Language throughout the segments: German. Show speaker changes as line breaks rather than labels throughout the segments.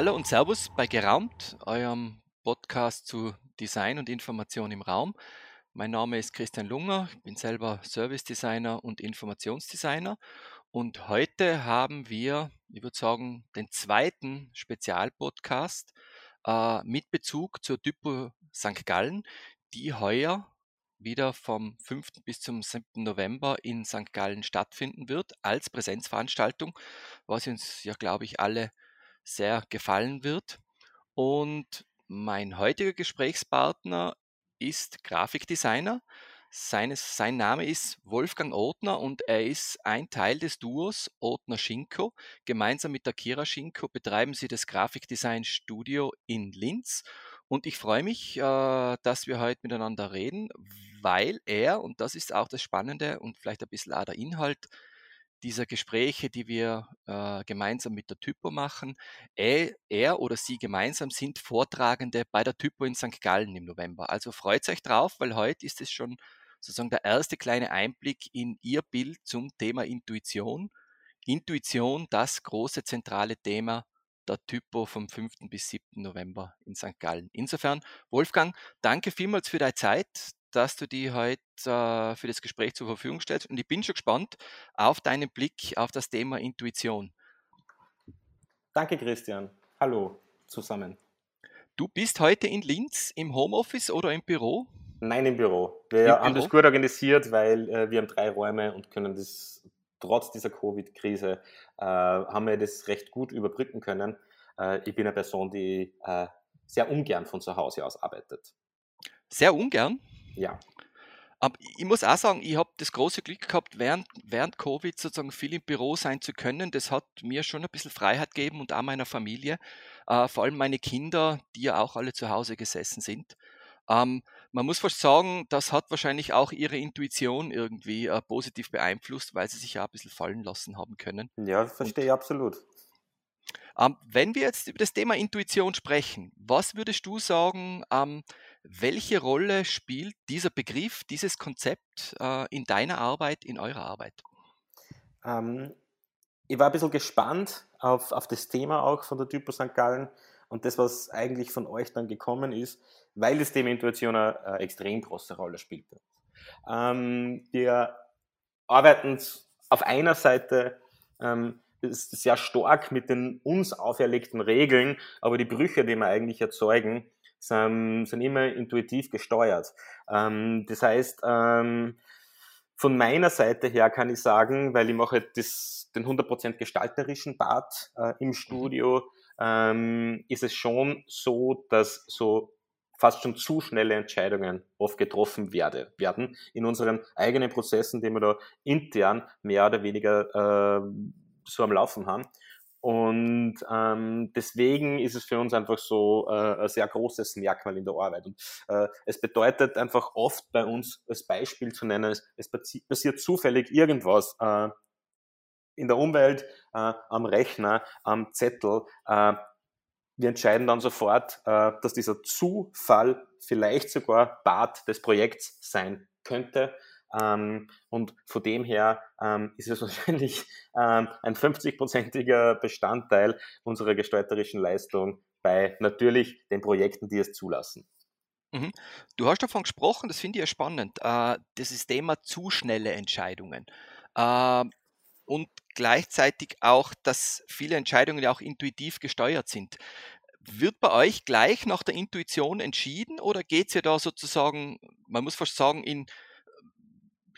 Hallo und Servus bei Geraumt, eurem Podcast zu Design und Information im Raum. Mein Name ist Christian Lunger, ich bin selber Service Designer und Informationsdesigner und heute haben wir, ich würde sagen, den zweiten Spezialpodcast äh, mit Bezug zur Typo St. Gallen, die heuer wieder vom 5. bis zum 7. November in St. Gallen stattfinden wird als Präsenzveranstaltung, was uns ja, glaube ich, alle sehr gefallen wird. Und mein heutiger Gesprächspartner ist Grafikdesigner. Seines, sein Name ist Wolfgang Othner und er ist ein Teil des Duos Othner Schinko. Gemeinsam mit der Kira Schinko betreiben sie das Grafikdesign Studio in Linz. Und ich freue mich, äh, dass wir heute miteinander reden, weil er, und das ist auch das Spannende und vielleicht ein bisschen auch der Inhalt dieser Gespräche, die wir äh, gemeinsam mit der Typo machen, er, er, oder sie gemeinsam sind Vortragende bei der Typo in St. Gallen im November. Also freut euch drauf, weil heute ist es schon sozusagen der erste kleine Einblick in ihr Bild zum Thema Intuition. Intuition, das große zentrale Thema der Typo vom 5. bis 7. November in St. Gallen. Insofern, Wolfgang, danke vielmals für deine Zeit dass du die heute äh, für das Gespräch zur Verfügung stellst. Und ich bin schon gespannt auf deinen Blick auf das Thema Intuition.
Danke, Christian. Hallo zusammen.
Du bist heute in Linz im Homeoffice oder im Büro?
Nein, im Büro. Wir Im haben Büro? das gut organisiert, weil äh, wir haben drei Räume und können das trotz dieser Covid-Krise äh, haben wir das recht gut überbrücken können. Äh, ich bin eine Person, die äh, sehr ungern von zu Hause aus arbeitet.
Sehr ungern?
Ja.
Aber ich muss auch sagen, ich habe das große Glück gehabt, während, während Covid sozusagen viel im Büro sein zu können. Das hat mir schon ein bisschen Freiheit gegeben und auch meiner Familie. Äh, vor allem meine Kinder, die ja auch alle zu Hause gesessen sind. Ähm, man muss fast sagen, das hat wahrscheinlich auch ihre Intuition irgendwie äh, positiv beeinflusst, weil sie sich ja ein bisschen fallen lassen haben können.
Ja, verstehe ich absolut.
Ähm, wenn wir jetzt über das Thema Intuition sprechen, was würdest du sagen, ähm, welche Rolle spielt dieser Begriff, dieses Konzept äh, in deiner Arbeit, in eurer Arbeit?
Ähm, ich war ein bisschen gespannt auf, auf das Thema auch von der Typo St. Gallen und das, was eigentlich von euch dann gekommen ist, weil das Thema Intuition eine, eine extrem große Rolle spielt. Ähm, wir arbeiten auf einer Seite ähm, sehr stark mit den uns auferlegten Regeln, aber die Brüche, die wir eigentlich erzeugen, sind, sind immer intuitiv gesteuert. Ähm, das heißt, ähm, von meiner Seite her kann ich sagen, weil ich mache das, den 100% gestalterischen Part äh, im Studio, ähm, ist es schon so, dass so fast schon zu schnelle Entscheidungen oft getroffen werde, werden in unseren eigenen Prozessen, die wir da intern mehr oder weniger äh, so am Laufen haben. Und ähm, deswegen ist es für uns einfach so äh, ein sehr großes Merkmal in der Arbeit. Und äh, es bedeutet einfach oft bei uns als Beispiel zu nennen, es, es passiert zufällig irgendwas äh, in der Umwelt, äh, am Rechner, am Zettel. Äh, wir entscheiden dann sofort, äh, dass dieser Zufall vielleicht sogar Part des Projekts sein könnte. Ähm, und von dem her ähm, ist es wahrscheinlich ähm, ein 50-prozentiger Bestandteil unserer gestalterischen Leistung bei natürlich den Projekten, die es zulassen.
Mhm. Du hast davon gesprochen, das finde ich ja spannend, äh, das ist Thema zu schnelle Entscheidungen. Äh, und gleichzeitig auch, dass viele Entscheidungen ja auch intuitiv gesteuert sind. Wird bei euch gleich nach der Intuition entschieden oder geht es ja da sozusagen, man muss fast sagen, in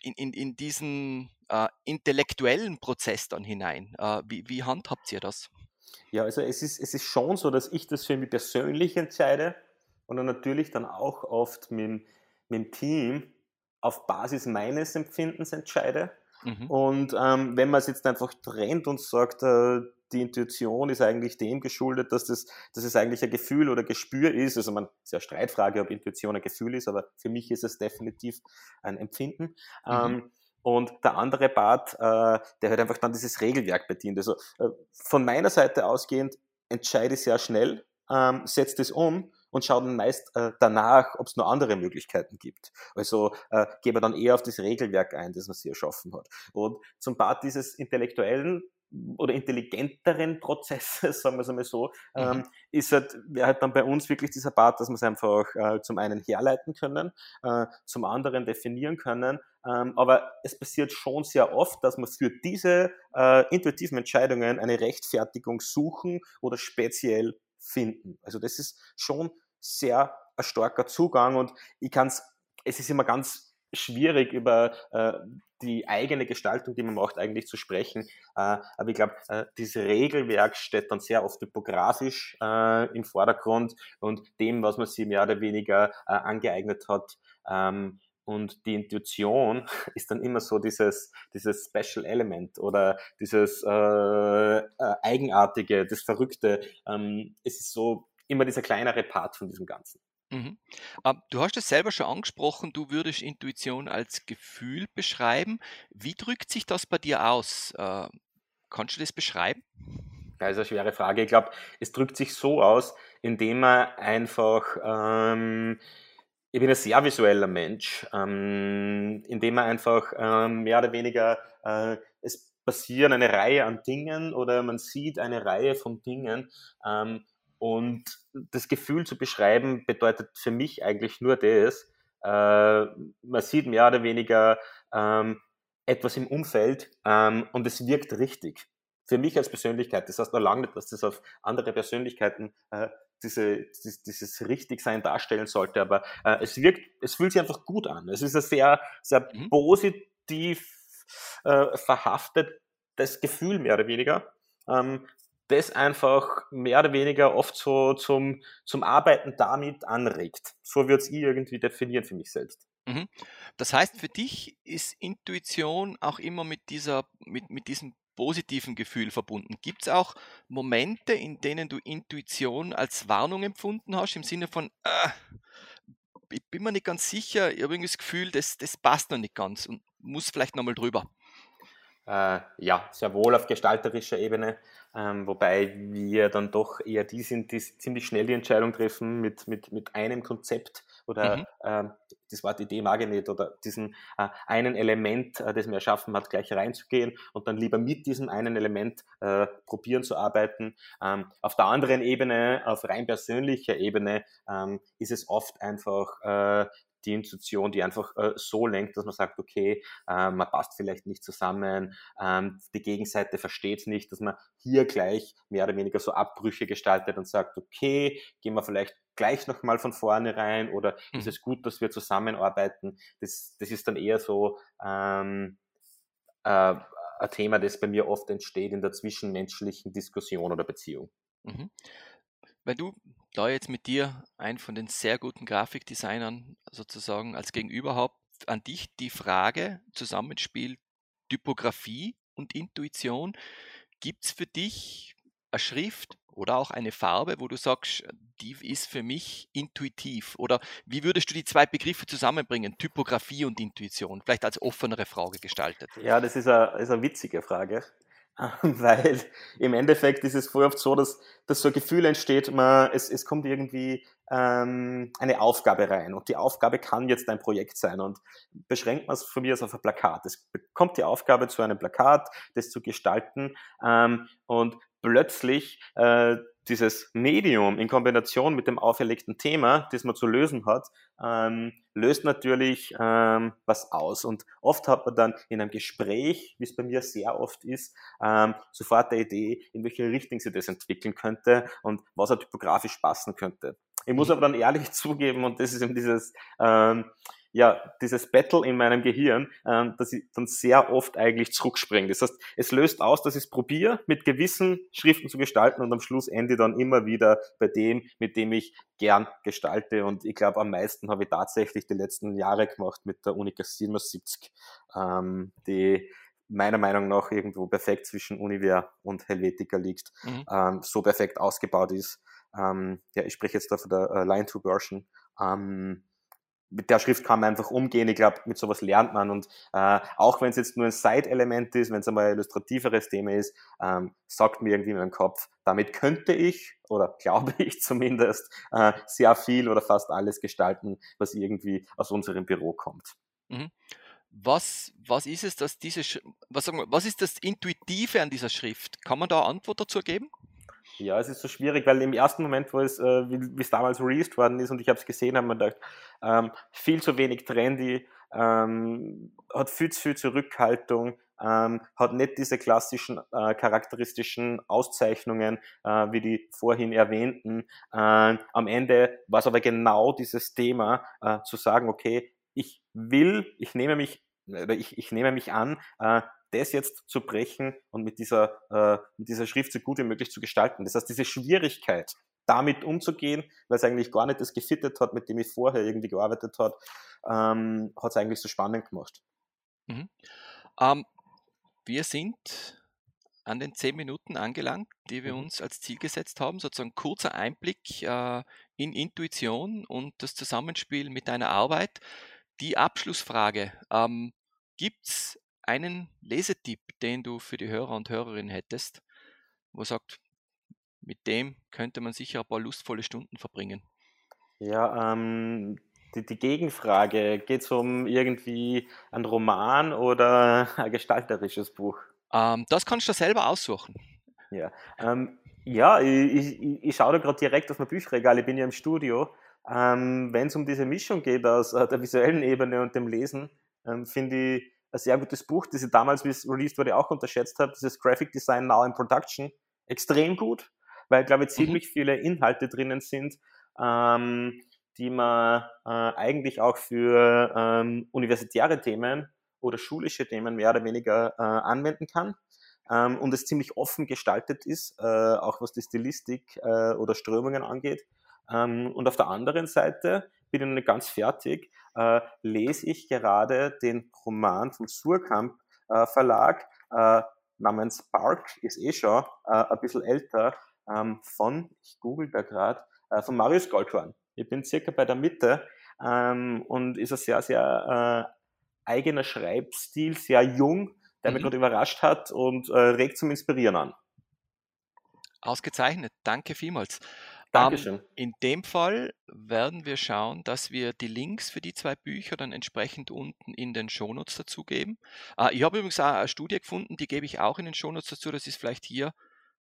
in, in, in diesen äh, intellektuellen Prozess dann hinein. Äh, wie, wie handhabt ihr das?
Ja, also es ist, es ist schon so, dass ich das für mich persönlich entscheide und dann natürlich dann auch oft mit, mit dem Team auf Basis meines Empfindens entscheide. Mhm. Und ähm, wenn man es jetzt einfach trennt und sagt, äh, die Intuition ist eigentlich dem geschuldet, dass, das, dass es eigentlich ein Gefühl oder Gespür ist. Also man ist ja Streitfrage, ob Intuition ein Gefühl ist, aber für mich ist es definitiv ein Empfinden. Mhm. Ähm, und der andere Part, äh, der halt einfach dann dieses Regelwerk bedient. Also äh, von meiner Seite ausgehend entscheide ich sehr schnell, ähm, setze das um und schaue dann meist äh, danach, ob es noch andere Möglichkeiten gibt. Also äh, gebe dann eher auf das Regelwerk ein, das man sich erschaffen hat. Und zum Part dieses Intellektuellen oder intelligenteren Prozesse, sagen wir es einmal so, mhm. ähm, ist halt, wäre halt dann bei uns wirklich dieser Part, dass wir es einfach äh, zum einen herleiten können, äh, zum anderen definieren können. Ähm, aber es passiert schon sehr oft, dass wir für diese äh, intuitiven Entscheidungen eine Rechtfertigung suchen oder speziell finden. Also das ist schon sehr ein starker Zugang und ich kann es, es ist immer ganz schwierig über äh, die eigene Gestaltung, die man macht, eigentlich zu sprechen. Äh, aber ich glaube, äh, dieses Regelwerk steht dann sehr oft typografisch äh, im Vordergrund und dem, was man sich mehr oder weniger angeeignet hat. Ähm, und die Intuition ist dann immer so dieses, dieses Special Element oder dieses Eigenartige, das Verrückte. Ähm, es ist so immer dieser kleinere Part von diesem Ganzen.
Mhm. Ähm, du hast es selber schon angesprochen, du würdest Intuition als Gefühl beschreiben. Wie drückt sich das bei dir aus? Äh, kannst du das beschreiben?
Das ist eine schwere Frage. Ich glaube, es drückt sich so aus, indem man einfach, ähm, ich bin ein sehr visueller Mensch, ähm, indem man einfach ähm, mehr oder weniger, äh, es passieren eine Reihe an Dingen oder man sieht eine Reihe von Dingen ähm, und das Gefühl zu beschreiben bedeutet für mich eigentlich nur das, äh, man sieht mehr oder weniger ähm, etwas im Umfeld ähm, und es wirkt richtig. Für mich als Persönlichkeit, das heißt noch lange nicht, dass das auf andere Persönlichkeiten äh, diese, dieses, dieses Richtigsein darstellen sollte, aber äh, es wirkt, es fühlt sich einfach gut an. Es ist ein sehr, sehr mhm. positiv äh, verhaftetes Gefühl, mehr oder weniger. Ähm, das einfach mehr oder weniger oft so zum, zum Arbeiten damit anregt. So würde ich irgendwie definieren für mich selbst.
Mhm. Das heißt, für dich ist Intuition auch immer mit, dieser, mit, mit diesem positiven Gefühl verbunden. Gibt es auch Momente, in denen du Intuition als Warnung empfunden hast, im Sinne von, äh, ich bin mir nicht ganz sicher, ich habe irgendwie das Gefühl, das, das passt noch nicht ganz und muss vielleicht nochmal drüber?
Äh, ja, sehr wohl auf gestalterischer Ebene, ähm, wobei wir dann doch eher die sind, die ziemlich schnell die Entscheidung treffen mit, mit, mit einem Konzept oder mhm. äh, das Wort Idee mag ich nicht oder diesen äh, einen Element, äh, das man erschaffen hat, gleich reinzugehen und dann lieber mit diesem einen Element äh, probieren zu arbeiten. Ähm, auf der anderen Ebene, auf rein persönlicher Ebene, ähm, ist es oft einfach äh, die Institution, die einfach äh, so lenkt, dass man sagt, okay, äh, man passt vielleicht nicht zusammen, ähm, die Gegenseite versteht es nicht, dass man hier gleich mehr oder weniger so Abbrüche gestaltet und sagt, okay, gehen wir vielleicht gleich nochmal von vorne rein oder mhm. ist es gut, dass wir zusammenarbeiten? Das, das ist dann eher so ähm, äh, ein Thema, das bei mir oft entsteht in der zwischenmenschlichen Diskussion oder Beziehung. Mhm.
Wenn du da jetzt mit dir einen von den sehr guten Grafikdesignern sozusagen als Gegenüber habt, an dich die Frage, Zusammenspiel Typografie und Intuition. Gibt es für dich eine Schrift oder auch eine Farbe, wo du sagst, die ist für mich intuitiv? Oder wie würdest du die zwei Begriffe zusammenbringen, Typografie und Intuition? Vielleicht als offenere Frage gestaltet.
Ja, das ist eine, ist eine witzige Frage. weil im Endeffekt ist es voll oft so, dass, dass so ein Gefühl entsteht, man, es, es kommt irgendwie ähm, eine Aufgabe rein und die Aufgabe kann jetzt ein Projekt sein und beschränkt man es von mir aus auf ein Plakat. Es kommt die Aufgabe zu einem Plakat, das zu gestalten ähm, und plötzlich äh, dieses Medium in Kombination mit dem auferlegten Thema, das man zu lösen hat, ähm, löst natürlich ähm, was aus. Und oft hat man dann in einem Gespräch, wie es bei mir sehr oft ist, ähm, sofort eine Idee, in welche Richtung sie das entwickeln könnte und was er typografisch passen könnte. Ich muss mhm. aber dann ehrlich zugeben, und das ist eben dieses, ähm, ja, dieses Battle in meinem Gehirn, ähm, dass ich dann sehr oft eigentlich zurückspringe. Das heißt, es löst aus, dass ich es probiere, mit gewissen Schriften zu gestalten und am Schluss ende dann immer wieder bei dem, mit dem ich gern gestalte. Und ich glaube, am meisten habe ich tatsächlich die letzten Jahre gemacht mit der Unica 77, ähm, die meiner Meinung nach irgendwo perfekt zwischen Univer und Helvetica liegt, mhm. ähm, so perfekt ausgebaut ist. Ähm, ja, ich spreche jetzt da von der äh, Line-to-Version. Ähm, mit der Schrift kann man einfach umgehen. Ich glaube, mit sowas lernt man. Und äh, auch wenn es jetzt nur ein Side-Element ist, wenn es einmal ein illustrativeres Thema ist, ähm, sagt mir irgendwie in meinem Kopf, damit könnte ich, oder glaube ich zumindest, äh, sehr viel oder fast alles gestalten, was irgendwie aus unserem Büro kommt.
Mhm. was, was ist es, dass diese, was, sagen wir, was ist das Intuitive an dieser Schrift? Kann man da Antwort dazu geben?
Ja, es ist so schwierig, weil im ersten Moment, wo es, äh, wie, es damals released worden ist und ich habe es gesehen, habe ich mir gedacht, ähm, viel zu wenig trendy, ähm, hat viel zu viel Zurückhaltung, ähm, hat nicht diese klassischen äh, charakteristischen Auszeichnungen, äh, wie die vorhin erwähnten. Äh, am Ende war es aber genau dieses Thema, äh, zu sagen, okay, ich will, ich nehme mich, ich, ich nehme mich an, äh, das jetzt zu brechen und mit dieser, äh, mit dieser Schrift so gut wie möglich zu gestalten. Das heißt, diese Schwierigkeit, damit umzugehen, weil es eigentlich gar nicht das gefittet hat, mit dem ich vorher irgendwie gearbeitet habe, ähm, hat es eigentlich so spannend gemacht.
Mhm. Ähm, wir sind an den zehn Minuten angelangt, die wir mhm. uns als Ziel gesetzt haben. Sozusagen kurzer Einblick äh, in Intuition und das Zusammenspiel mit deiner Arbeit. Die Abschlussfrage. Ähm, Gibt es einen Lesetipp, den du für die Hörer und Hörerinnen hättest, wo sagt, mit dem könnte man sicher ein paar lustvolle Stunden verbringen?
Ja, ähm, die, die Gegenfrage, geht es um irgendwie einen Roman oder ein gestalterisches Buch?
Ähm, das kannst du selber aussuchen.
Ja, ähm, ja ich, ich, ich schaue da gerade direkt auf mein Bücherregal, ich bin ja im Studio. Ähm, Wenn es um diese Mischung geht aus äh, der visuellen Ebene und dem Lesen, ähm, finde ich ein sehr gutes Buch, das ich damals, wie es released wurde, auch unterschätzt habe. Das ist Graphic Design Now in Production. Extrem gut, weil, glaube ich, mhm. ziemlich viele Inhalte drinnen sind, ähm, die man äh, eigentlich auch für ähm, universitäre Themen oder schulische Themen mehr oder weniger äh, anwenden kann. Ähm, und es ziemlich offen gestaltet ist, äh, auch was die Stilistik äh, oder Strömungen angeht. Ähm, und auf der anderen Seite, bin ich noch nicht ganz fertig, äh, lese ich gerade den Roman vom Surkamp äh, Verlag äh, namens Park, ist eh schon äh, ein bisschen älter, ähm, von, ich google da gerade, äh, von Marius Goldhorn. Ich bin circa bei der Mitte ähm, und ist ein sehr, sehr äh, eigener Schreibstil, sehr jung, der mhm. mich gerade überrascht hat und regt zum Inspirieren an.
Ausgezeichnet, danke vielmals.
Dankeschön. Um,
in dem Fall werden wir schauen, dass wir die Links für die zwei Bücher dann entsprechend unten in den Shownotes dazugeben. Uh, ich habe übrigens auch eine Studie gefunden, die gebe ich auch in den Shownotes dazu. Das ist vielleicht hier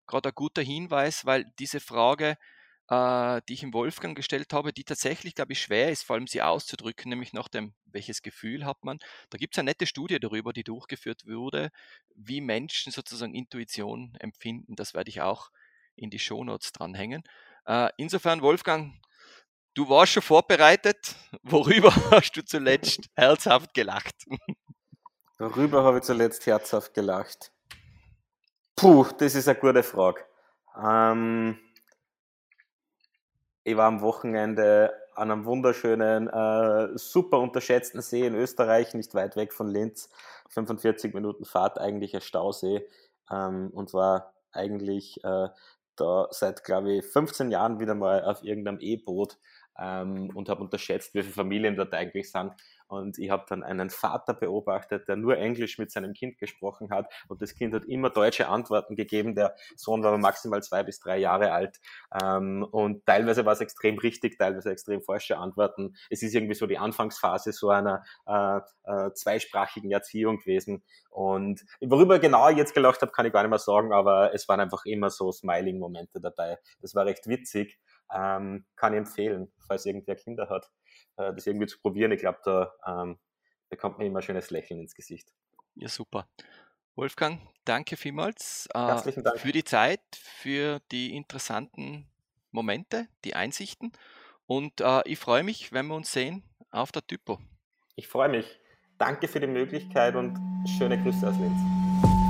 gerade ein guter Hinweis, weil diese Frage, uh, die ich im Wolfgang gestellt habe, die tatsächlich, glaube ich, schwer ist, vor allem sie auszudrücken, nämlich nach dem, welches Gefühl hat man. Da gibt es eine nette Studie darüber, die durchgeführt wurde, wie Menschen sozusagen Intuition empfinden. Das werde ich auch in die Shownotes dranhängen. Äh, insofern, Wolfgang, du warst schon vorbereitet. Worüber hast du zuletzt herzhaft gelacht?
Worüber habe ich zuletzt herzhaft gelacht? Puh, das ist eine gute Frage. Ähm, ich war am Wochenende an einem wunderschönen, äh, super unterschätzten See in Österreich, nicht weit weg von Linz. 45 Minuten Fahrt, eigentlich ein Stausee. Ähm, und war eigentlich äh, da seit, glaube ich, 15 Jahren wieder mal auf irgendeinem E-Boot ähm, und habe unterschätzt, wie viele Familien dort eigentlich sind. Und ich habe dann einen Vater beobachtet, der nur Englisch mit seinem Kind gesprochen hat. Und das Kind hat immer deutsche Antworten gegeben. Der Sohn war maximal zwei bis drei Jahre alt. Ähm, und teilweise war es extrem richtig, teilweise extrem falsche Antworten. Es ist irgendwie so die Anfangsphase so einer äh, äh, zweisprachigen Erziehung gewesen. Und worüber genau ich jetzt gelacht habe, kann ich gar nicht mehr sagen, aber es waren einfach immer so Smiling-Momente dabei. Das war recht witzig. Ähm, kann ich empfehlen, falls irgendwer Kinder hat, äh, das irgendwie zu probieren. Ich glaube, da ähm, bekommt man immer ein schönes Lächeln ins Gesicht.
Ja, super. Wolfgang, danke vielmals
äh, Dank.
für die Zeit, für die interessanten Momente, die Einsichten. Und äh, ich freue mich, wenn wir uns sehen auf der Typo.
Ich freue mich. Danke für die Möglichkeit und schöne Grüße aus Linz.